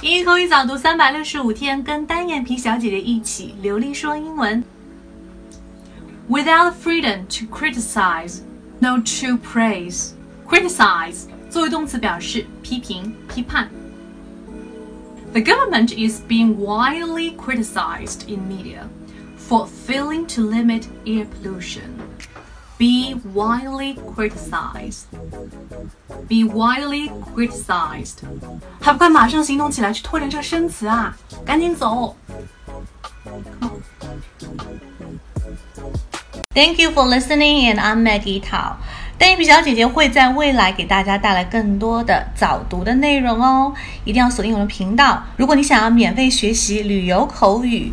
英语口语早读三百六十五天，跟单眼皮小姐姐一起流利说英文。Without freedom to criticize, no true praise. Criticize 作为动词表示批评、批判。The government is being widely criticized in media for failing to limit air pollution. Be widely criticized. Be widely criticized. 还不快马上行动起来，去拖着这个生词啊！赶紧走。Thank you for listening, and I'm Maggie Tao. 单眼皮小姐姐会在未来给大家带来更多的早读的内容哦，一定要锁定我的频道。如果你想要免费学习旅游口语、